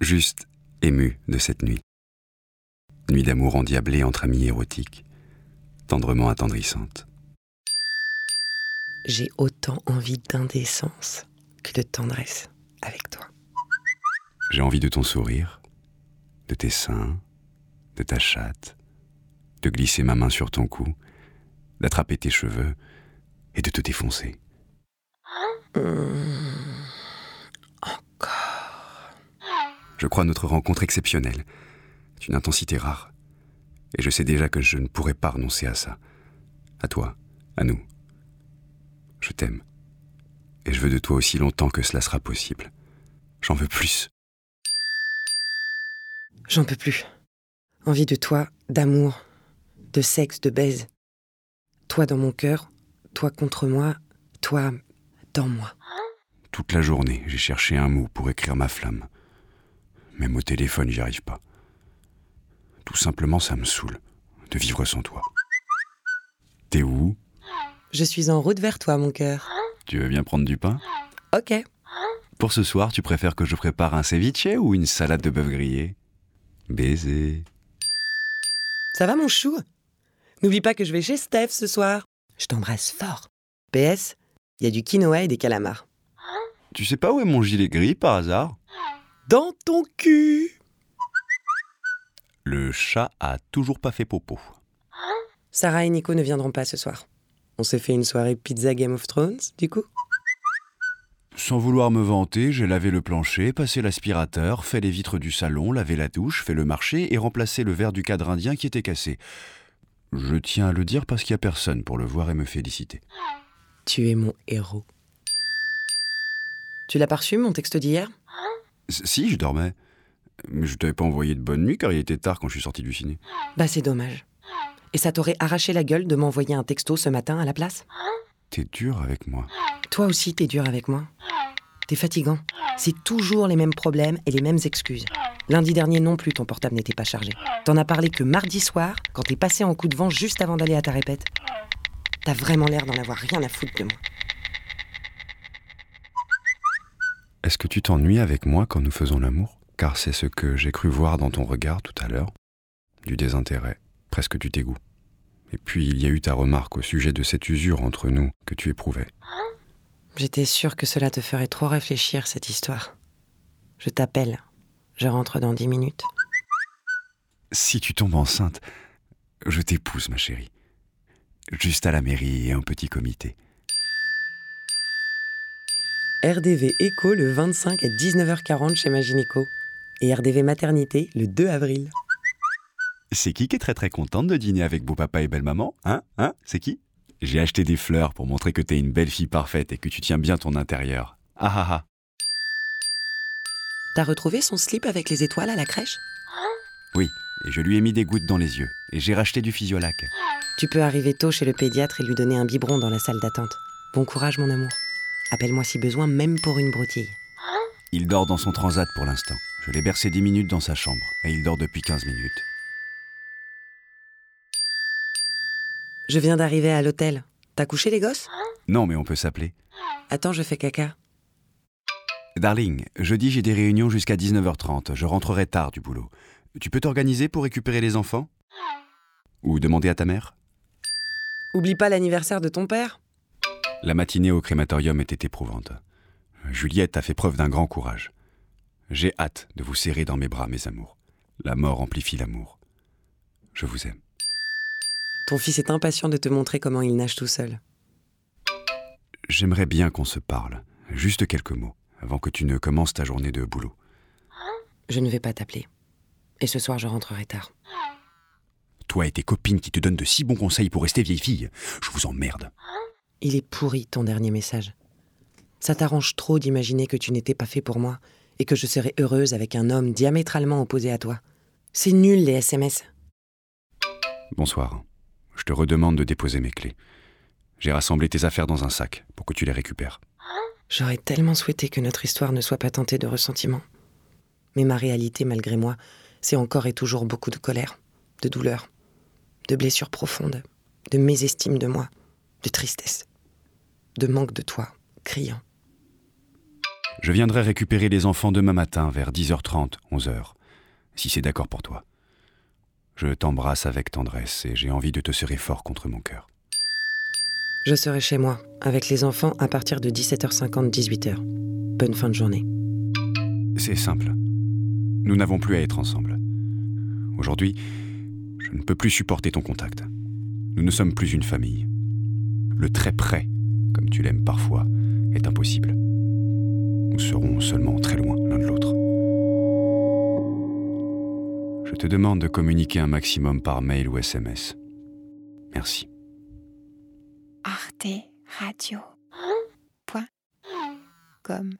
Juste ému de cette nuit. Nuit d'amour endiablée entre amis érotiques, tendrement attendrissante. J'ai autant envie d'indécence que de tendresse avec toi. J'ai envie de ton sourire, de tes seins, de ta chatte, de glisser ma main sur ton cou, d'attraper tes cheveux et de te défoncer. Encore. Je crois notre rencontre exceptionnelle, d'une intensité rare. Et je sais déjà que je ne pourrai pas renoncer à ça. À toi, à nous. Je t'aime. Et je veux de toi aussi longtemps que cela sera possible. J'en veux plus. J'en peux plus. Envie de toi, d'amour, de sexe, de baise. Toi dans mon cœur, toi contre moi, toi dans moi. Toute la journée, j'ai cherché un mot pour écrire ma flamme. Même au téléphone, j'y arrive pas. Tout simplement, ça me saoule de vivre sans toi. T'es où? Je suis en route vers toi, mon cœur. Tu veux bien prendre du pain? Ok. Pour ce soir, tu préfères que je prépare un ceviche ou une salade de bœuf grillé? Baiser. Ça va, mon chou? N'oublie pas que je vais chez Steph ce soir. Je t'embrasse fort. PS, il y a du quinoa et des calamars. Tu sais pas où est mon gilet gris par hasard? Dans ton cul Le chat a toujours pas fait popo. Sarah et Nico ne viendront pas ce soir. On s'est fait une soirée pizza Game of Thrones, du coup Sans vouloir me vanter, j'ai lavé le plancher, passé l'aspirateur, fait les vitres du salon, lavé la douche, fait le marché et remplacé le verre du cadre indien qui était cassé. Je tiens à le dire parce qu'il n'y a personne pour le voir et me féliciter. Tu es mon héros. Tu l'as pas reçu, mon texte d'hier? Si, je dormais. Mais je t'avais pas envoyé de bonne nuit car il était tard quand je suis sorti du ciné. Bah c'est dommage. Et ça t'aurait arraché la gueule de m'envoyer un texto ce matin à la place? T'es dur avec moi. Toi aussi, t'es dur avec moi. T'es fatigant. C'est toujours les mêmes problèmes et les mêmes excuses. Lundi dernier non plus, ton portable n'était pas chargé. T'en as parlé que mardi soir, quand t'es passé en coup de vent juste avant d'aller à ta répète. T'as vraiment l'air d'en avoir rien à foutre de moi. Est-ce que tu t'ennuies avec moi quand nous faisons l'amour? Car c'est ce que j'ai cru voir dans ton regard tout à l'heure. Du désintérêt, presque du dégoût. Et puis il y a eu ta remarque au sujet de cette usure entre nous que tu éprouvais. J'étais sûre que cela te ferait trop réfléchir, cette histoire. Je t'appelle. Je rentre dans dix minutes. Si tu tombes enceinte, je t'épouse, ma chérie. Juste à la mairie et un petit comité. RDV Echo le 25 à 19h40 chez Maginico. Et RDV Maternité le 2 avril. C'est qui qui est très très contente de dîner avec beau papa et belle maman Hein Hein C'est qui? J'ai acheté des fleurs pour montrer que t'es une belle fille parfaite et que tu tiens bien ton intérieur. Ah ah ah. T'as retrouvé son slip avec les étoiles à la crèche? Oui, et je lui ai mis des gouttes dans les yeux. Et j'ai racheté du physiolac. Tu peux arriver tôt chez le pédiatre et lui donner un biberon dans la salle d'attente. Bon courage, mon amour. Appelle-moi si besoin, même pour une broutille. Il dort dans son transat pour l'instant. Je l'ai bercé 10 minutes dans sa chambre. Et il dort depuis 15 minutes. Je viens d'arriver à l'hôtel. T'as couché les gosses? Non, mais on peut s'appeler. Attends, je fais caca. Darling, jeudi j'ai des réunions jusqu'à 19h30. Je rentrerai tard du boulot. Tu peux t'organiser pour récupérer les enfants? Ou demander à ta mère? Oublie pas l'anniversaire de ton père La matinée au crématorium était éprouvante. Juliette a fait preuve d'un grand courage. J'ai hâte de vous serrer dans mes bras, mes amours. La mort amplifie l'amour. Je vous aime. Ton fils est impatient de te montrer comment il nage tout seul. J'aimerais bien qu'on se parle. Juste quelques mots, avant que tu ne commences ta journée de boulot. Je ne vais pas t'appeler. Et ce soir, je rentrerai tard. Toi et tes copines qui te donnent de si bons conseils pour rester vieille fille, je vous emmerde. Il est pourri, ton dernier message. Ça t'arrange trop d'imaginer que tu n'étais pas fait pour moi et que je serais heureuse avec un homme diamétralement opposé à toi. C'est nul, les SMS. Bonsoir. Je te redemande de déposer mes clés. J'ai rassemblé tes affaires dans un sac pour que tu les récupères. J'aurais tellement souhaité que notre histoire ne soit pas teintée de ressentiment. Mais ma réalité, malgré moi, c'est encore et toujours beaucoup de colère, de douleur, de blessures profondes, de mésestime de moi, de tristesse, de manque de toi, criant. Je viendrai récupérer les enfants demain matin vers 10h30, 11h, si c'est d'accord pour toi. Je t'embrasse avec tendresse et j'ai envie de te serrer fort contre mon cœur. Je serai chez moi, avec les enfants, à partir de 17h50, 18h. Bonne fin de journée. C'est simple. Nous n'avons plus à être ensemble. Aujourd'hui, je ne peux plus supporter ton contact. Nous ne sommes plus une famille. Le très près, comme tu l'aimes parfois, est impossible. Nous serons seulement très loin l'un de l'autre. Je te demande de communiquer un maximum par mail ou SMS. Merci. Arte Radio. Point. Comme.